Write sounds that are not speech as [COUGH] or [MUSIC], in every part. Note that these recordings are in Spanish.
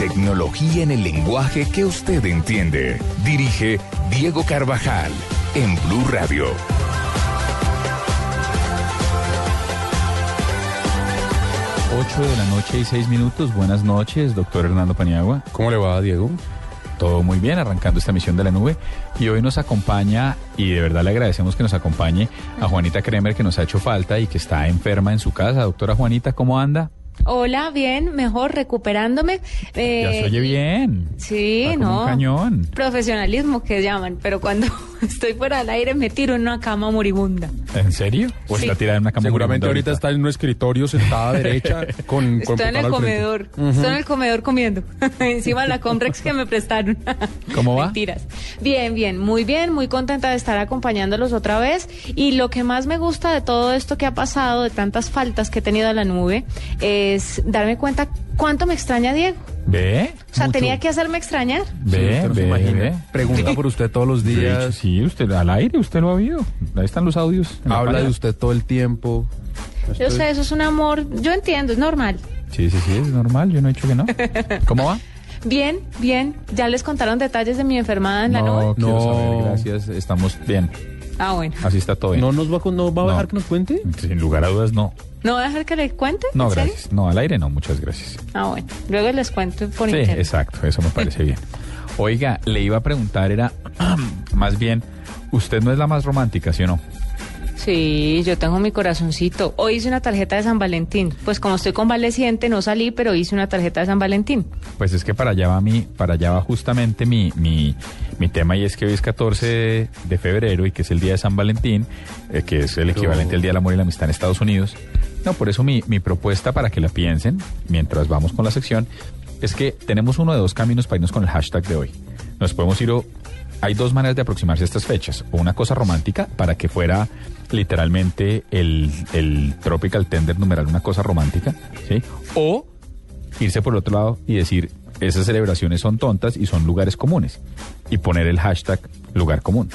Tecnología en el lenguaje que usted entiende. Dirige Diego Carvajal en Blue Radio. Ocho de la noche y seis minutos. Buenas noches, doctor Hernando Paniagua. ¿Cómo le va, Diego? Todo muy bien, arrancando esta misión de la nube. Y hoy nos acompaña, y de verdad le agradecemos que nos acompañe, a Juanita Kremer, que nos ha hecho falta y que está enferma en su casa. Doctora Juanita, ¿cómo anda? Hola, bien, mejor, recuperándome. Eh, ya se oye bien. Sí, Está como no. un cañón. Profesionalismo que llaman, pero cuando [LAUGHS] estoy fuera del aire me tiro en una cama moribunda. ¿En serio? ¿O Sí. está tirada en una cama Seguramente moribunda ahorita está en un escritorio sentada derecha [LAUGHS] con Estoy en el comedor, estoy en el comedor comiendo. [LAUGHS] Encima de la Comrex que me prestaron. ¿Cómo va? Mentiras. Bien, bien, muy bien, muy contenta de estar acompañándolos otra vez. Y lo que más me gusta de todo esto que ha pasado, de tantas faltas que he tenido a la nube, es darme cuenta cuánto me extraña Diego. ¿Ve? O sea, Mucho. tenía que hacerme extrañar. Sí, ¿Ve? usted no. Pregunta por usted todos los días. sí, usted al aire, usted lo ha oído. Ahí están los audios. la Habla de usted todo el tiempo. Yo sé, eso es un amor, yo entiendo, es normal. Sí, sí, sí, es normal, yo no he dicho que no. ¿Cómo va? Bien, bien, ya les contaron detalles de mi enfermada en la no, nube. quiero No. saber, gracias, estamos bien. Ah, bueno. Así está todo bien. ¿No nos va, no va a No. dejar que nos cuente? Sin lugar a dudas, no. ¿No voy a dejar que les cuente? No, gracias. No, al aire no, muchas gracias. Ah, bueno. Luego les cuento por Sí, internet. exacto, eso me parece bien. [LAUGHS] Oiga, le iba a preguntar, era [CLEARS THROAT] más bien, usted no es la más romántica, ¿sí o no? Sí, yo tengo mi corazoncito. Hoy hice una tarjeta de San Valentín. Pues como estoy convaleciente, no salí, pero hice una tarjeta de San Valentín. Pues es que para allá va mi, para allá va justamente mi, mi, mi tema y es que hoy es 14 de, febrero y que es el día de San Valentín, eh, que es el equivalente al Día del Amor y la Amistad en Estados Unidos. No, por eso mi, mi propuesta para que la piensen mientras vamos con la sección es que tenemos uno de dos caminos para irnos con el hashtag de hoy. Nos podemos ir o hay dos maneras de aproximarse a estas fechas. O una cosa romántica para que fuera literalmente el, el Tropical Tender numeral, una cosa romántica, ¿sí? O irse por el otro lado y decir, esas celebraciones son tontas y son lugares comunes. Y poner el hashtag lugar común.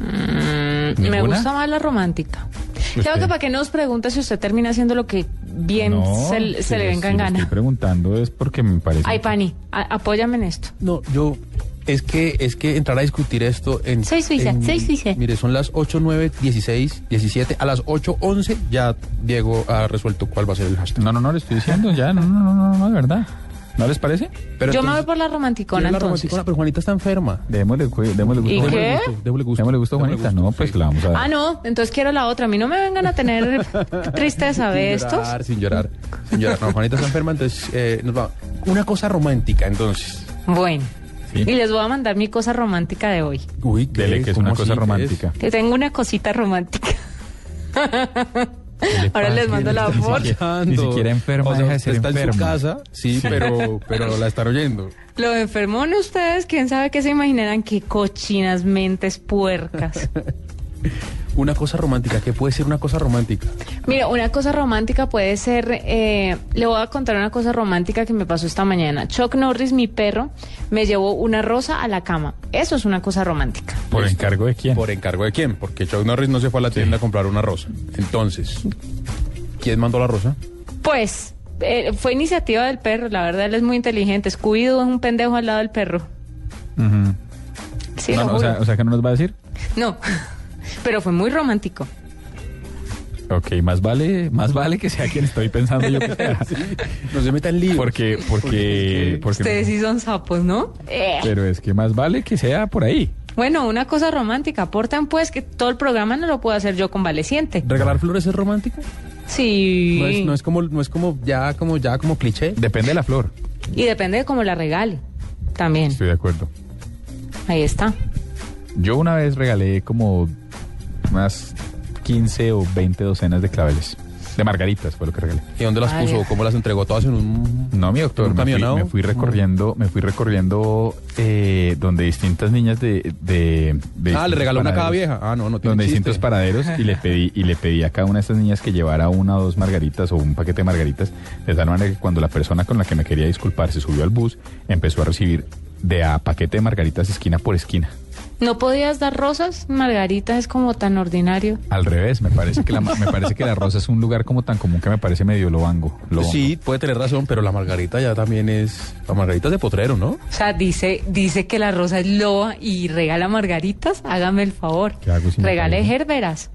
Mm, me gusta más la romántica. Creo ¿Usted? que para que nos pregunte si usted termina haciendo lo que bien No, se, se si le venga si en le gana. Estoy preguntando es porque me parece... Ay, Pani, a- apóyame en esto. No, yo... Es que, es que entrar a discutir esto en... Soy suiza, en- soy suiza. Mire, son las 8, 9, 16, 17. A las 8, 11 ya Diego ha resuelto cuál va a ser el hashtag. No, no, no, le estoy diciendo ya, no, no, no, no, no, de verdad. ¿No les parece? Pero yo me voy entonces- por la ¿quién romanticona la entonces. romanticona? Pero Juanita está enferma. Démosle, démosle gusto. ¿Y a Juanita. qué? Gusto, démosle gusto. Démosle gusto a Juanita. gusto, No, pues sí. la vamos a dar. Ah, no, entonces quiero la otra. A mí no me vengan a tener [LAUGHS] tristeza de Sin estos. llorar, sin llorar, sin llorar. No, Juanita está enferma, entonces eh, nos va. Una cosa romántica, entonces. Bueno. Sí. Y les voy a mandar mi cosa romántica de hoy. Uy, ¿qué Dele, que es ¿Cómo una cosa romántica. Que tengo una cosita romántica. Ahora les mando la Ni foto. siquiera- Ni siquiera enferma O sea, deja de ser está en su casa, sí, pero, pero la están oyendo. Lo enfermón ustedes, quién sabe qué se imaginarán, qué cochinas mentes puercas. [LAUGHS] Una cosa romántica, ¿qué puede ser una cosa romántica? Mira, una cosa romántica puede ser, eh, le voy a contar una cosa romántica que me pasó esta mañana. Chuck Norris, mi perro, me llevó una rosa a la cama. Eso es una cosa romántica. ¿Por encargo de quién? ¿Por encargo de quién? Porque Chuck Norris no se fue a la tienda a comprar una rosa. Entonces, ¿quién mandó la rosa? Pues, eh, fue iniciativa del perro, la verdad, él es muy inteligente. Scooby-Doo es un pendejo al lado del perro. Sí, No, lo no, o, sea, o sea, que no nos va a decir. No, pero fue muy romántico. Ok, más vale, más vale que sea quien estoy pensando yo que sea. [LAUGHS] No se meta en lío. Porque, porque, porque. Ustedes sí son sapos, ¿no? Eh. Pero es que más vale que sea por ahí. Bueno, una cosa romántica. Aportan pues que todo el programa no lo puedo hacer yo convaleciente. ¿Regalar flores es romántico? Sí. No es, no es como, no es como ya, como ya, como cliché. Depende de la flor. Y depende de cómo la regale. También. Estoy de acuerdo. Ahí está. Yo una vez regalé como unas 15 o 20 docenas de claveles. De margaritas fue lo que regalé. ¿Y dónde las Ay. puso? ¿Cómo las entregó todas en un...? No, mi doctor, ¿En un me fui, camionado? me fui recorriendo, me fui recorriendo eh, donde distintas niñas de... de, de Ah, le regaló una a cada vieja. Ah, no, no tiene donde chiste. distintos paraderos y le pedí y le pedí a cada una de estas niñas que llevara una o dos margaritas o un paquete de margaritas de tal manera que cuando la persona con la que me quería disculpar se subió al bus empezó a recibir de a paquete de margaritas esquina por esquina ¿No podías dar rosas? Margarita es como tan ordinario. al revés me parece que la me parece que la rosa es un lugar como tan común que me parece medio lobango, lobango. Sí, puede tener razón, pero la margarita ya también es... La margarita es de potrero, ¿no? O sea, dice, dice que la rosa es loba y regala margaritas. Hágame el favor. ¿Qué hago si Regale gerberas.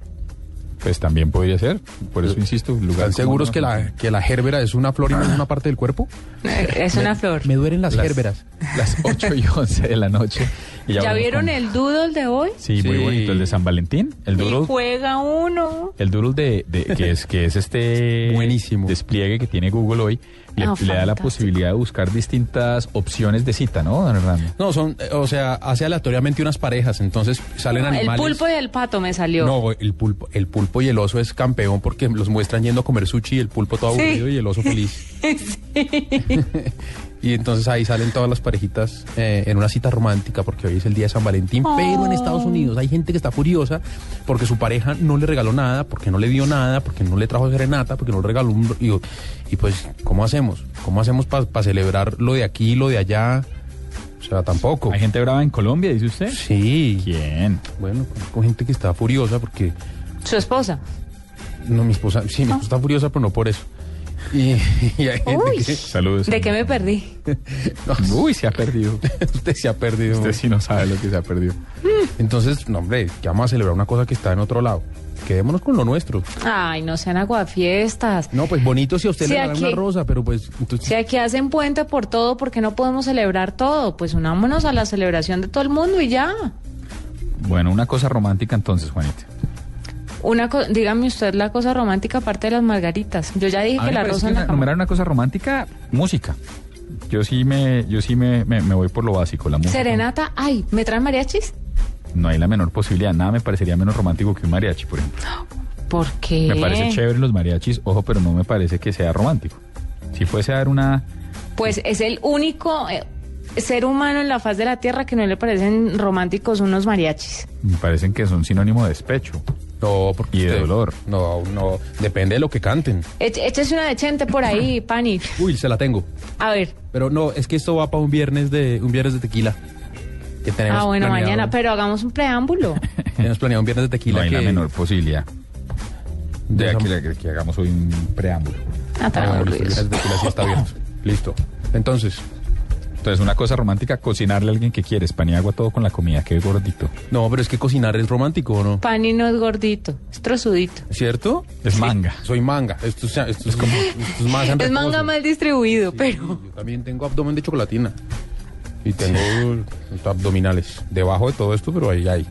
pues también podría ser por eso insisto ¿Están seguros que la, que la gérbera es una flor y no es una parte del cuerpo? [LAUGHS] Es una flor. Me duelen las, Las- gérberas. las 8 y 11 de la noche [LAUGHS] y ¿Ya vamos vieron con- el doodle de hoy? sí, muy Sí. bonito el de San Valentín el Y doodle juega uno. El doodle de, de- que es que es este [LAUGHS] Buenísimo. despliegue que tiene Google hoy le, le da la posibilidad de buscar distintas opciones de cita, ¿no, don Hernando? No, son, eh, o sea, hace aleatoriamente unas parejas, entonces salen El animales. pulpo y el pato me salió. No, el pulpo, el pulpo y el oso es campeón porque los muestran yendo a comer sushi y el pulpo todo Sí. aburrido y el oso feliz. [LAUGHS] [LAUGHS] y entonces ahí salen todas las parejitas eh, en una cita romántica porque hoy es el día de San Valentín, pero en Estados Unidos hay gente que está furiosa porque su pareja no le regaló nada, porque no le dio nada, porque no le trajo serenata, porque no le regaló un... Y, y pues, ¿cómo hacemos? ¿Cómo hacemos para celebrar lo de aquí, lo de allá? O sea, tampoco. ¿Hay gente brava en Colombia, dice usted? Sí. ¿Quién? Bueno, con gente que está furiosa porque Su esposa. no, mi esposa, sí, mi esposa está furiosa, pero no por eso. [LAUGHS] Y, y hay gente Uy. que... Saludos. ¿De qué me perdí? [LAUGHS] No, Uy, se ha perdido. usted se ha perdido. Usted sí no sabe lo que se ha perdido. Entonces, no, hombre, que vamos a celebrar una cosa que está en otro lado. Quedémonos con lo nuestro. Ay, no sean aguafiestas. No, pues bonito si a usted Sí, le aquí- una rosa, pero pues... Entonces, Si aquí hacen puente por todo, ¿por qué no podemos celebrar todo? Pues unámonos a la celebración de todo el mundo y ya. Bueno, una cosa romántica entonces, Juanita. Una co- dígame usted la cosa romántica aparte de las margaritas. Yo ya dije A que la rosa que una, una cosa romántica, música. Yo sí me, yo sí me, me, me voy por lo básico, la música. Serenata, ay, ¿me traen mariachis? No hay la menor posibilidad. Nada me parecería menos romántico que un mariachi, por ejemplo. ¿Por qué? Me parece chévere los mariachis, ojo, pero no me parece que sea romántico. Si fuese a dar una... Pues es el único eh, ser humano en la faz de la tierra que no le parecen románticos unos mariachis. Me parecen que son sinónimo de despecho. No, porque... Y de usted- dolor. No, no, depende de lo que canten. Eche- Échese una de Chente por ahí, Pani. Uy, se la tengo. A ver. Pero no, es que esto va para un viernes de un viernes de tequila. Que tenemos Ah, bueno, planeado- mañana, pero hagamos un preámbulo. [LAUGHS] Tenemos planeado un viernes de tequila no hay que... la menor posibilidad de esa- que, que- hagamos hoy un preámbulo. Ah, Ah, está abierto. [LAUGHS] Listo. Entonces, Entonces, una cosa romántica, cocinarle a alguien que quieres, pan y agua, todo con la comida, que gordito. no, pero es que cocinar es romántico, ¿o no? Pani no es gordito, es trozudito. ¿Cierto? Es manga. Soy manga. Esto, es- esto es como... Esto es más [LAUGHS] Es manga mal distribuido, Sí, pero... Yo también tengo abdomen de chocolatina. Y tengo abdominales. Debajo de todo esto, pero ahí hay.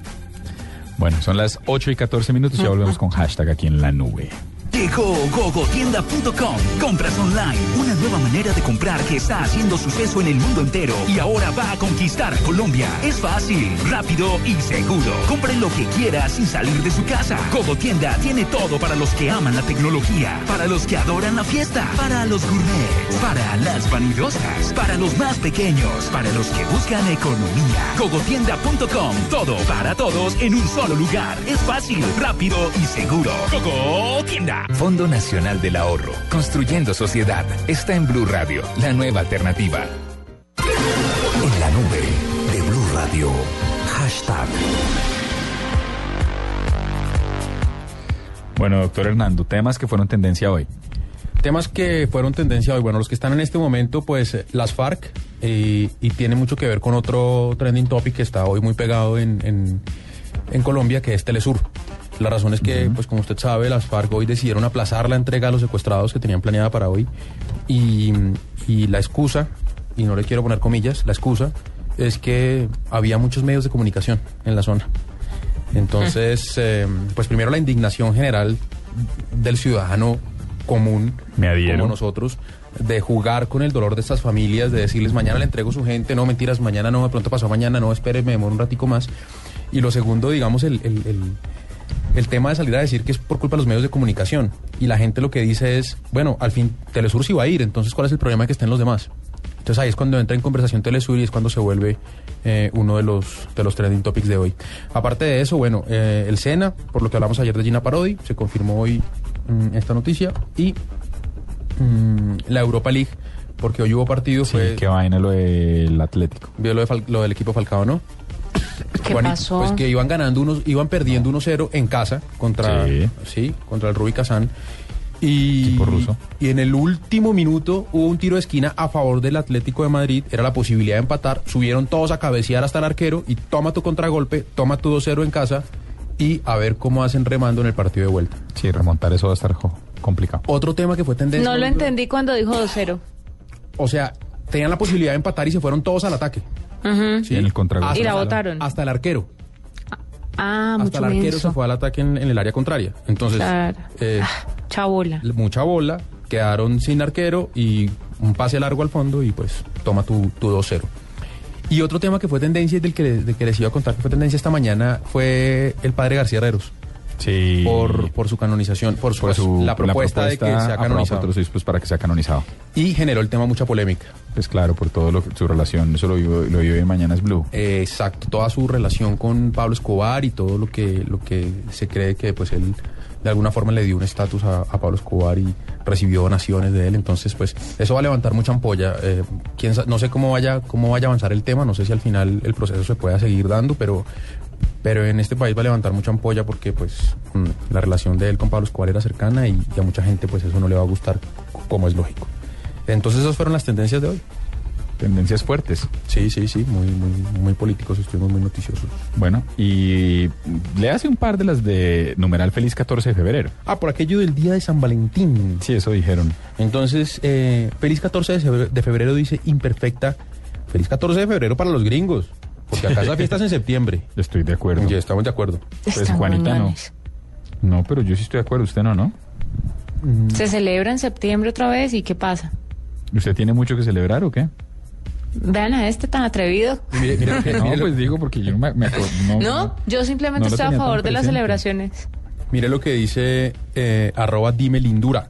Bueno, son las 8 y 14 minutos y ya volvemos con hashtag aquí en la nube. Llegó gogotienda.com. Compras online. Una nueva manera de comprar que está haciendo suceso en el mundo entero y ahora va a conquistar Colombia. Es fácil, rápido y seguro. Compre lo que quiera sin salir de su casa. Gogotienda tiene todo para los que aman la tecnología, para los que adoran la fiesta, para los gourmets, para las vanidosas, para los más pequeños, para los que buscan economía. Gogotienda.com. Todo para todos en un solo lugar. Es fácil, rápido y seguro. Gogotienda. Fondo Nacional del Ahorro, construyendo sociedad. Está en Blue Radio, la nueva alternativa. En la nube de Blue Radio. Hashtag. Bueno, doctor Hernando, temas que fueron tendencia hoy. Temas que fueron tendencia hoy. Bueno, los que están en este momento, pues las FARC, eh, y tiene mucho que ver con otro trending topic que está hoy muy pegado en, en, en Colombia, que es Telesur. La razón es que, pues como usted sabe, las FARC hoy decidieron aplazar la entrega a los secuestrados que tenían planeada para hoy. Y, y la excusa, y no le quiero poner comillas, la excusa es que había muchos medios de comunicación en la zona. Entonces, eh, pues primero la indignación general del ciudadano común, Me adhiero. como nosotros, de jugar con el dolor de estas familias, de decirles mañana le entrego su gente, no mentiras, mañana no, de pronto pasó mañana, no, espere, me demoro un ratico más. Y lo segundo, digamos, el, el- el- el tema de salir a decir que es por culpa de los medios de comunicación. Y la gente lo que dice es, bueno, al fin Telesur sí va a ir, entonces ¿cuál es el problema de que estén los demás? Entonces ahí es cuando entra en conversación Telesur y es cuando se vuelve eh, uno de los, de los trending topics de hoy. Aparte de eso, bueno, eh, el SENA, por lo que hablamos ayer de Gina Parodi, se confirmó hoy mm, esta noticia. Y mm, la Europa League, porque hoy hubo partido, Sí, fue... qué vaina lo del Atlético. Vio lo, de lo del equipo Falcao, ¿no? ¿Qué Juanito, pasó? Pues que iban ganando unos, iban perdiendo 1-0 en casa contra, Sí. sí. contra el Rubí Kazán. Y, ruso. y en el último minuto hubo un tiro de esquina a favor del Atlético de Madrid. Era la posibilidad de empatar. Subieron todos a cabecear hasta el arquero y toma tu contragolpe, toma tu 2-0 en casa y a ver cómo hacen remando en el partido de vuelta. Sí, remontar eso va a estar complicado. Otro tema que fue tendencia. No lo entendí cuando dijo 2-0. O sea, tenían la posibilidad de empatar y se fueron todos al ataque. Ujú. Sí, en el contragolpe. Y la botaron. Hasta el arquero. Ah, hasta mucho el arquero menso. se fue al ataque en, en el área contraria. Entonces, Claro. eh, Ah, chabola. mucha bola, quedaron sin arquero y un pase largo al fondo y pues toma tu, tu 2-0. Y otro tema que fue tendencia y del que, del que les iba a contar que fue tendencia esta mañana fue el padre García Herreros Sí. por, por su canonización, por su, por su- la, propuesta de que sea canonizado. por los obispos para que sea canonizado. Y generó el tema mucha polémica. Pues claro, por todo lo que- su relación, eso lo vivo, lo vivo en Mañanas Blue. Eh, exacto, toda su relación con Pablo Escobar y todo lo que, lo que se cree que pues él de alguna forma le dio un estatus a, a Pablo Escobar y recibió donaciones de él. Entonces, pues, eso va a levantar mucha ampolla. Eh, quién no sé cómo vaya, cómo vaya a avanzar el tema, no sé si al final el proceso se pueda seguir dando, pero, pero en este país va a levantar mucha ampolla porque pues mm, la relación de él con Pablo Escobar era cercana y, y a mucha gente pues eso no le va a gustar, como es lógico. Entonces, esas fueron las tendencias de hoy. Tendencias fuertes. Sí, sí, sí, muy, muy, muy políticos, estuvimos muy noticiosos. Bueno, y le hace un par de las de numeral feliz 14 de febrero. Ah, por aquello del día de San Valentín. Sí, eso dijeron. Entonces, eh, feliz 14 de febrero, de febrero dice imperfecta. Feliz 14 de febrero para los gringos. Porque acá esa fiesta es en septiembre. [LAUGHS] Estoy de acuerdo. Ya estamos de acuerdo. Pues Juanita no. No, pero yo sí estoy de acuerdo, usted no, ¿no? Se celebra en septiembre otra vez y ¿qué pasa? ¿Usted tiene mucho que celebrar o qué? Vean a este tan atrevido. [LAUGHS] Mire, mire, [LAUGHS] mire, No, pues digo porque yo me, me acuerdo. No, No, yo simplemente no estoy a favor de las celebraciones. mire lo que dice eh, arroba dime lindura.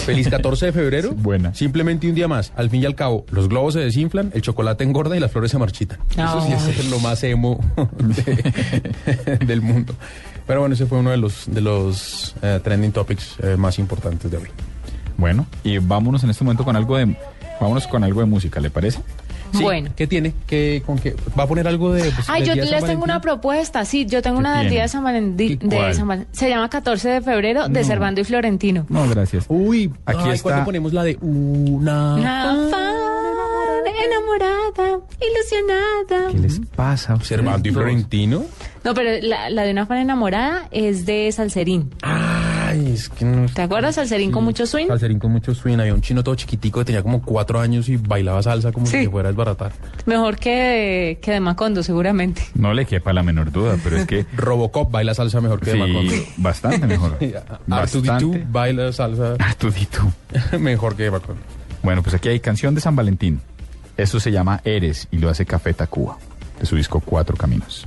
[LAUGHS] Feliz 14 de febrero. Buena. Simplemente un día más. Al fin y al cabo, los globos se desinflan, el chocolate engorda y las flores se marchitan. Eso sí es lo más emo de- [LAUGHS] del mundo. Pero bueno, ese fue uno de los, de los eh, trending topics eh, más importantes de hoy. Bueno, y vámonos en este momento con algo de vámonos con algo de música, ¿le parece? Sí, Bueno. ¿Qué tiene? ¿Qué, con qué? ¿Va a poner algo de.? pues, Ay, yo les tengo una propuesta. Sí, yo tengo ¿Qué una del día de San Valentín. ¿Qué- de cuál? San Val- Se llama 14 de febrero de No. Servando y Florentino. No, gracias. Uy, Aquí ay, está. ¿cuándo ponemos la de una. Una fan enamorada, ilusionada. ¿Qué les pasa? Servando y? Florentino? No, pero la, la de una fan enamorada es de Salserín. Ay, es que no. ¿Te acuerdas? Salserín con mucho swing. Salserín con mucho swing. Había un chino todo chiquitico que tenía como cuatro años y bailaba salsa como Sí. si fuera a desbaratar. Mejor que de, que de Macondo, seguramente. No le quepa la menor duda, pero es que [LAUGHS] Robocop baila salsa mejor que de Macondo. bastante mejor. [LAUGHS] R2D2 bastante. baila salsa Artudito. [LAUGHS] mejor que de Macondo. Bueno, pues aquí hay canción de San Valentín. Esto se llama Eres y lo hace Café Tacuba, de su disco Cuatro Caminos.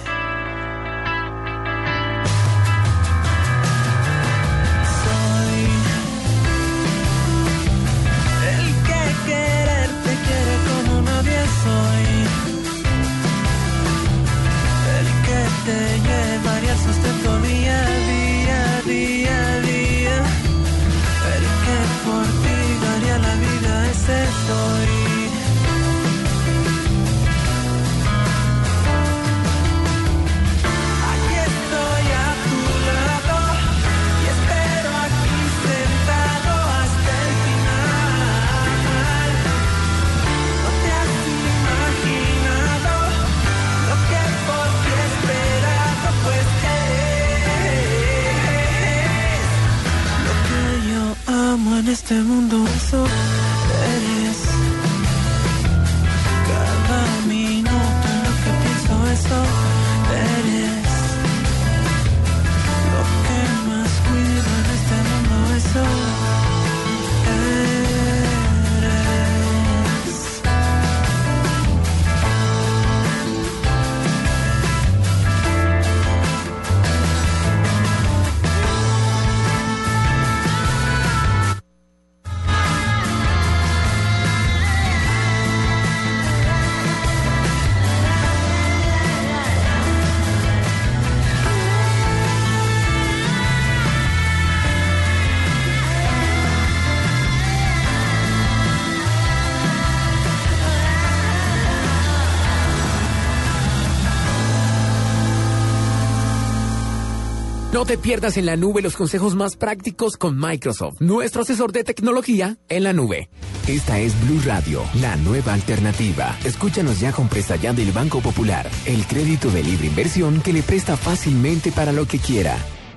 Te pierdas en la nube los consejos más prácticos con Microsoft, nuestro asesor de tecnología en la nube. Esta es Blue Radio, la nueva alternativa. Escúchanos ya con presta ya del Banco Popular, el crédito de libre inversión que le presta fácilmente para lo que quiera.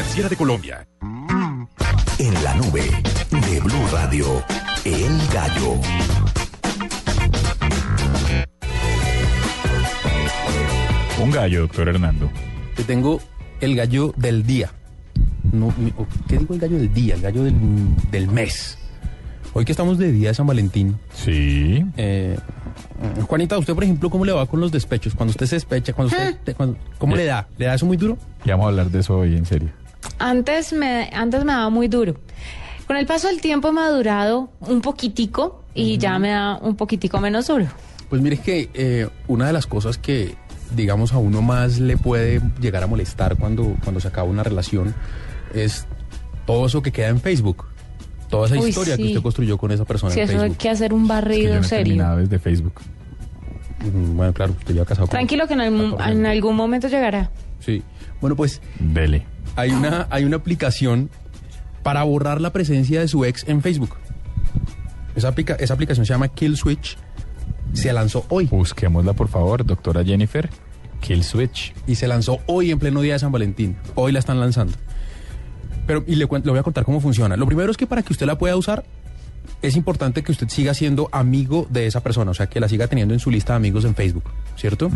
Superfinanciera de Colombia. En la nube de Blue Radio, El Gallo. Un gallo, doctor Hernando. Te tengo el gallo del día. No, mi- o- ¿Qué digo el gallo del día? El gallo del, del mes. Hoy que estamos de día de San Valentín. Sí. Eh, Juanita, ¿usted, por ejemplo, cómo le va con los despechos? Cuando usted se despecha, cuando usted, te- cuando- ¿cómo le da? ¿Le da eso muy duro? Ya vamos a hablar de eso hoy, en serio. Antes me, antes me daba muy duro. Con el paso del tiempo he madurado un poquitico y ya me da un poquitico menos duro. Pues mire que eh, una de las cosas que, digamos, a uno más le puede llegar a molestar cuando, cuando se acaba una relación es todo eso que queda en Facebook. Toda esa Uy, historia que sí. usted construyó con esa persona en eso hay que hacer un barrido Yo no serio. desde Facebook. Mm, Bueno, claro, usted ya ha casado con- Tranquilo que en algún, en algún momento llegará. Sí. Bueno, pues Dele. Hay una, hay una aplicación para borrar la presencia de su ex en Facebook. Esa, aplica- esa aplicación se llama Kill Switch. Se lanzó hoy. Busquémosla, por favor, doctora Jennifer. Kill Switch. y se lanzó hoy en pleno día de San Valentín. Hoy la están lanzando. Pero, y le, voy a contar cómo funciona. Lo primero es que para que usted la pueda usar, es importante que usted siga siendo amigo de esa persona, o sea, que la siga teniendo en su lista de amigos en Facebook, ¿cierto?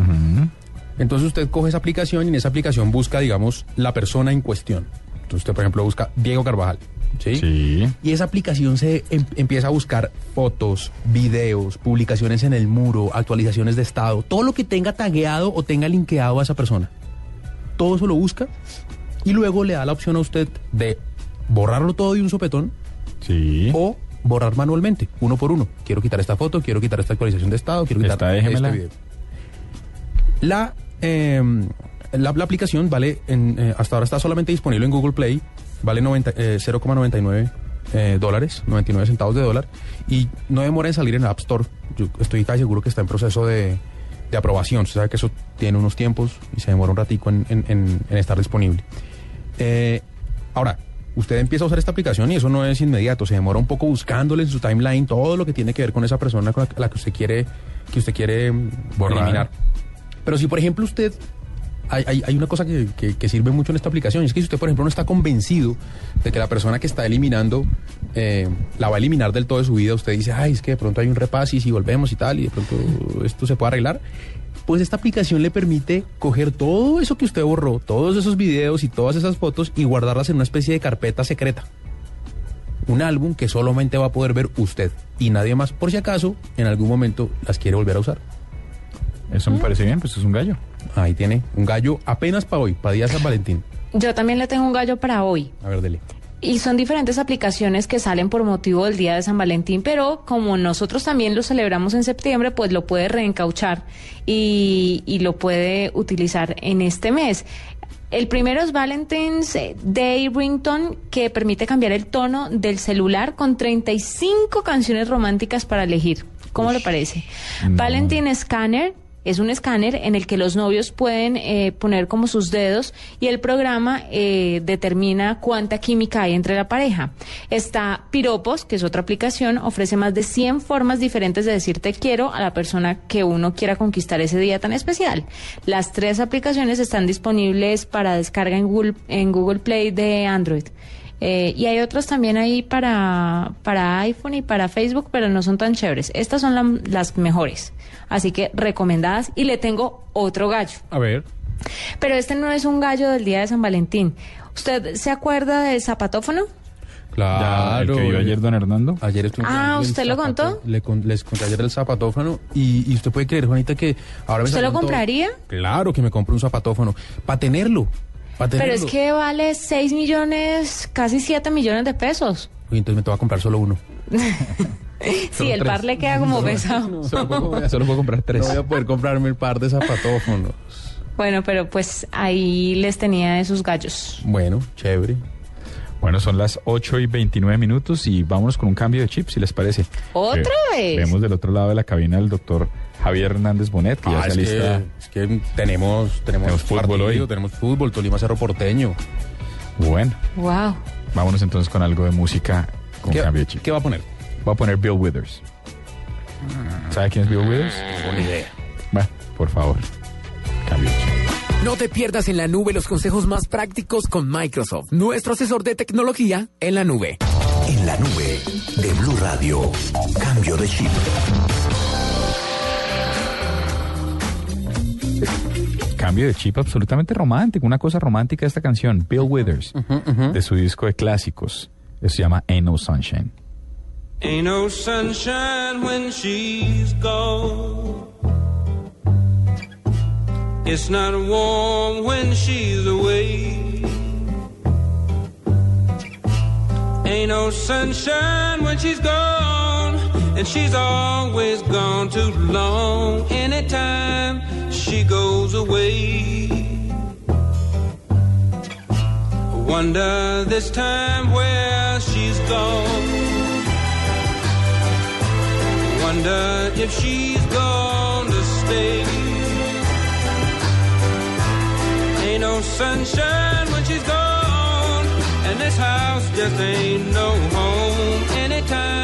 Entonces usted coge esa aplicación y en esa aplicación busca, digamos, la persona en cuestión. Entonces usted, por ejemplo, busca Diego Carvajal. ¿sí? Y esa aplicación se em- empieza a buscar fotos, videos, publicaciones en el muro, actualizaciones de estado, todo lo que tenga tagueado o tenga linkeado a esa persona. Todo eso lo busca y luego le da la opción a usted de borrarlo todo de un sopetón Sí. o borrar manualmente, uno por uno. Quiero quitar esta foto, quiero quitar esta actualización de estado, quiero quitar Esta déjemela. este video. La, eh, la, la aplicación vale, en, eh, hasta ahora está solamente disponible en Google Play, vale 90, eh, 0,99 eh, dólares, 99 centavos de dólar, y no demora en salir en App Store. Yo estoy casi seguro que está en proceso de, de aprobación. Se sabe que eso tiene unos tiempos y se demora un ratico en, en- en- en estar disponible. Eh, ahora, usted empieza a usar esta aplicación y eso no es inmediato, se demora un poco buscándole en su timeline todo lo que tiene que ver con esa persona con la, la que usted quiere que usted quiere mm, Borrar. eliminar. Pero si por ejemplo usted hay, hay- una cosa que, que- sirve mucho en esta aplicación y es que si usted por ejemplo no está convencido de que la persona que está eliminando eh, la va a eliminar del todo de su vida, usted dice, ay, es que de pronto hay un repaso y si volvemos y tal y de pronto esto se puede arreglar. Pues esta aplicación le permite coger todo eso que usted borró, todos esos videos y todas esas fotos y guardarlas en una especie de carpeta secreta. Un álbum que solamente va a poder ver usted y nadie más, por si acaso en algún momento las quiere volver a usar. Eso me parece bien, pues es un gallo. Ahí tiene un gallo apenas para hoy, para día San Valentín. Yo también le tengo un gallo para hoy. A ver, dele. Y son diferentes aplicaciones que salen por motivo del Día de San Valentín, pero como nosotros también lo celebramos en septiembre, pues lo puede reencauchar y, y lo puede utilizar en este mes. El primero es Valentine's Day Ringtone, que permite cambiar el tono del celular con 35 canciones románticas para elegir. ¿Cómo le parece? Valentine Scanner es un escáner en el que los novios pueden eh, poner como sus dedos y el programa eh, determina cuánta química hay entre la pareja. Está Piropos, que es otra aplicación, ofrece más de 100 formas diferentes de decir te quiero a la persona que uno quiera conquistar ese día tan especial. Las tres aplicaciones están disponibles para descarga en Google, en Google Play de Android. Eh, y hay otros también ahí para, para iPhone y para Facebook, pero no son tan chéveres. Estas son la- las mejores. Así que recomendadas. Y le tengo otro gallo. A ver. Pero este no es un gallo del día de San Valentín. ¿Usted se acuerda del zapatófono? Claro. el que vio ayer don Hernando. Ayer estuve Ah, ¿usted lo zapato- contó? le con- les conté ayer el zapatófono y, y usted puede creer, Juanita, que ahora me ¿Usted lo todo- compraría? Claro que me compro un zapatófono. Para tenerlo. Pero es que vale 6 millones, casi 7 millones de pesos. Uy, entonces me tengo que comprar solo uno. [LAUGHS] Sí, el par le queda como pesado. [LAUGHS] Solo puedo, Solo puedo comprar tres. No voy a poder comprarme el par de zapatófonos. Bueno, pero pues ahí les tenía esos gallos. Bueno, chévere. Bueno, son las 8 y 29 minutos y vámonos con un cambio de chip, si les parece. ¿Otra Eh, vez? Vemos del otro lado de la cabina al doctor Javier Hernández Bonet, que ya Ah, se es, alista. que, es que tenemos, tenemos, Tenemos fútbol partido, hoy. Tenemos fútbol, Tolima Cerro Porteño. Bueno, Wow. vámonos entonces con algo de música con ¿Qué, cambio de chip. ¿Qué va a poner? Voy a poner Bill Withers. ¿Sabe quién es Bill Withers? Buena idea. Bueno, por favor, cambio de chip. No te pierdas en la nube los consejos más prácticos con Microsoft, nuestro asesor de tecnología en la nube. En la nube de Blue Radio. Cambio de chip. Cambio de chip absolutamente romántico, una cosa romántica esta canción, Bill Withers, de su disco de clásicos. Eso se llama Ain't No Sunshine. Ain't no sunshine when she's gone. It's not warm when she's away. Ain't no sunshine when she's gone. And she's always gone too long. Anytime she goes away. Wonder this time where she's gone. Wonder if she's gonna stay. Ain't no sunshine when she's gone, and this house just ain't no home anytime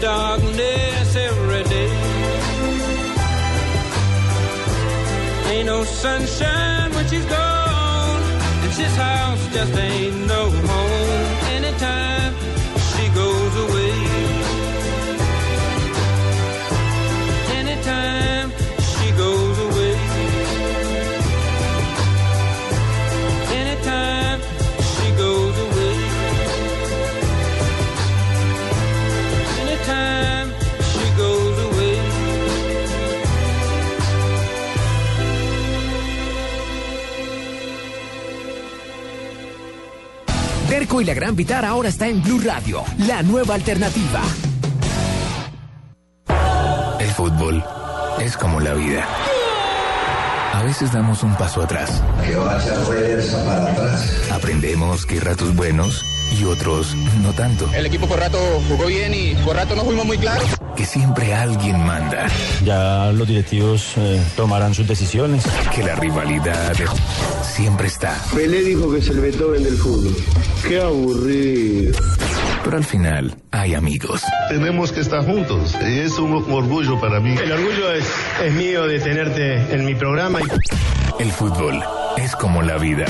Darkness every day. Ain't no sunshine when she's gone. And this house just ain't no home anytime Y la Gran Vitara ahora está en Blue Radio, la nueva alternativa. Veces damos un paso atrás. Que vaya reversa para atrás. Aprendemos que ratos buenos y otros no tanto. El equipo por rato jugó bien y por rato no fuimos muy claros. Que siempre alguien manda. Ya los directivos eh, tomarán sus decisiones. Que la rivalidad siempre está. Pelé dijo que es el Beethoven del fútbol. Qué aburrido. Pero al final hay amigos. Tenemos que estar juntos. y Es un orgullo para mí. El orgullo es, es mío de tenerte en mi programa. El fútbol es como la vida.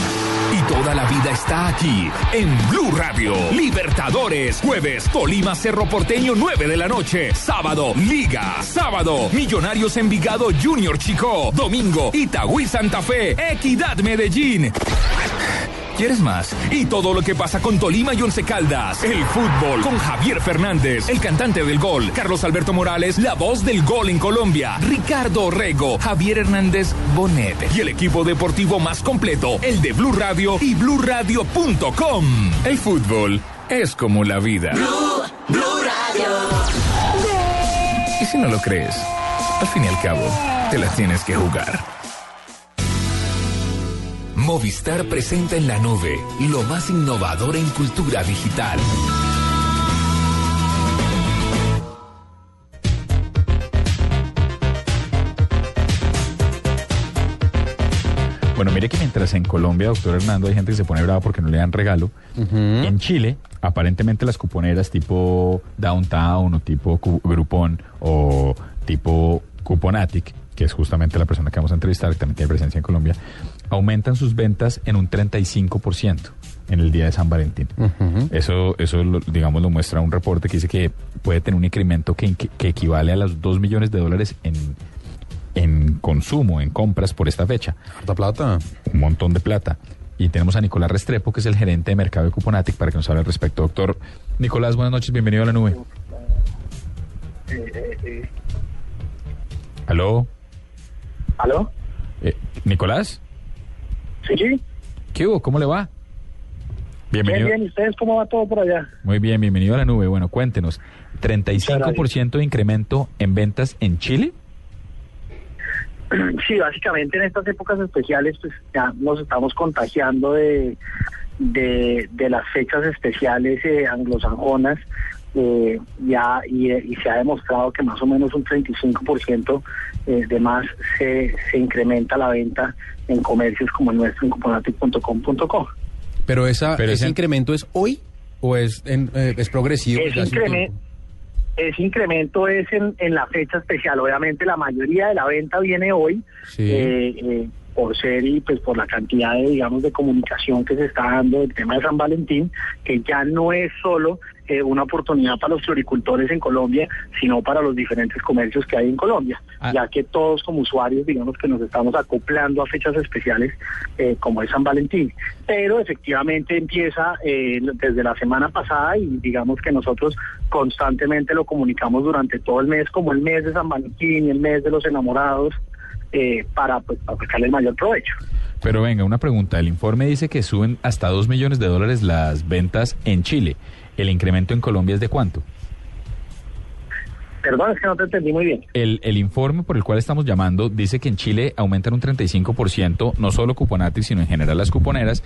Y toda la vida está aquí, en Blue Radio. Libertadores, jueves, Tolima Cerro Porteño, 9 de la noche. Sábado, Liga. Sábado, Millonarios Envigado Junior Chico. Domingo, Itagüí Santa Fe, Equidad Medellín. ¿Quieres más? Y todo lo que pasa con Tolima y Once Caldas. El fútbol con Javier Fernández, el cantante del gol. Carlos Alberto Morales, la voz del gol en Colombia. Ricardo Rego, Javier Hernández Bonet. Y el equipo deportivo más completo, el de Blue Radio y BlueRadio.com. El fútbol es como la vida. Blue Radio. Y si no lo crees, al fin y al cabo, te las tienes que jugar. Movistar presenta en la nube lo más innovador en cultura digital. Bueno, mire que mientras en Colombia, doctor Hernando, hay gente que se pone brava porque no le dan regalo, en Chile, aparentemente las cuponeras tipo Downtown o tipo Groupon o tipo Cuponatic, que es justamente la persona que vamos a entrevistar, que también tiene presencia en Colombia, aumentan sus ventas en un 35% en el día de San Valentín. Eso, eso lo- digamos, lo muestra un reporte que dice que puede tener un incremento que, que equivale a los 2 millones de dólares en, en consumo, en compras por esta fecha. Harta plata. Un montón de plata. Y tenemos a Nicolás Restrepo, que es el gerente de mercado de Cuponatic, para que nos hable al respecto. Doctor Nicolás, buenas noches, bienvenido a la nube. ¿Aló? ¿Aló? Eh, ¿Nicolás? Sí, ¿Qué hubo? ¿Cómo le va? bien, Bienvenido. bien. ¿Y ustedes cómo va todo por allá? Muy bien, bienvenido a la nube. Bueno, cuéntenos. ¿35% de incremento en ventas en Chile? [CLEARS THROAT] Sí, básicamente en estas épocas especiales pues ya nos estamos contagiando de, de, de las fechas especiales eh, anglosajonas eh, ya y, y se ha demostrado que más o menos un 35% eh, de más se, se incrementa la venta en comercios como el nuestro en. Pero, esa, Pero ese ese- incremento es hoy o es, en- eh, es progresivo. Ese tiempo? ese incremento es en, en la fecha especial. Obviamente la mayoría de la venta viene hoy Sí. eh, eh, por ser y pues por la cantidad de digamos de comunicación que se está dando del tema de San Valentín, que ya no es solo eh, una oportunidad para los floricultores en Colombia, sino para los diferentes comercios que hay en Colombia, ya que todos como usuarios digamos que nos estamos acoplando a fechas especiales eh, como es San Valentín. Pero efectivamente empieza eh, desde la semana pasada y digamos que nosotros constantemente lo comunicamos durante todo el mes como el mes de San Valentín y el mes de los enamorados eh, para pues para sacarle el mayor provecho. Pero venga, una pregunta. El informe dice que suben hasta 2 millones de dólares las ventas en Chile. ¿El incremento en Colombia es de cuánto? Perdón, es que no te entendí muy bien. El, el informe por el cual estamos llamando dice que en Chile aumentan un 35%, no solo Cuponatic, sino en general las cuponeras,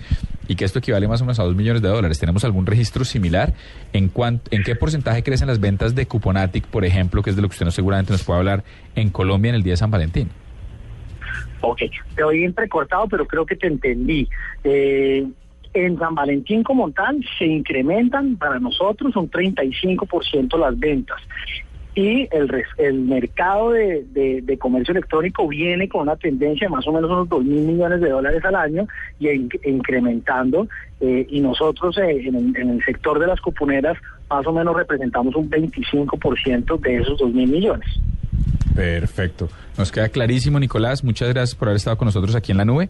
y que esto equivale más o menos a 2 millones de dólares. ¿Tenemos algún registro similar? ¿En, cuán- ¿En qué porcentaje crecen las ventas de Cuponatic, por ejemplo, que es de lo que usted no seguramente nos puede hablar, en Colombia en el día de San Valentín? Ok, te oí entrecortado, pero creo que te entendí. Eh, En San Valentín como tal se incrementan para nosotros un 35% las ventas y el, el mercado de, de- comercio electrónico viene con una tendencia de más o menos unos 2 mil millones de dólares al año y in- incrementando eh, y nosotros eh, en, en el sector de las cuponeras más o menos representamos un 25% de esos 2 mil millones. Perfecto. Nos queda clarísimo, Nicolás. Muchas gracias por haber estado con nosotros aquí en la nube.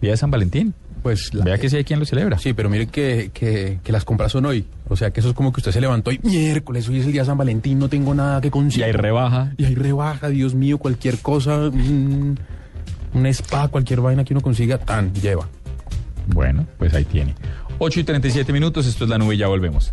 Día de San Valentín. Pues Vea que sí hay quien lo celebra. Sí, pero mire que, que, que las compras son hoy. O sea, que eso es como que usted se levantó y miércoles, hoy es el día de San Valentín, no tengo nada que conseguir. Y hay rebaja. Y hay rebaja, Dios mío, cualquier cosa, un, un spa, cualquier vaina que uno consiga, tan, lleva. Bueno, pues ahí tiene. 8 y 37 minutos, esto es la nube y ya volvemos.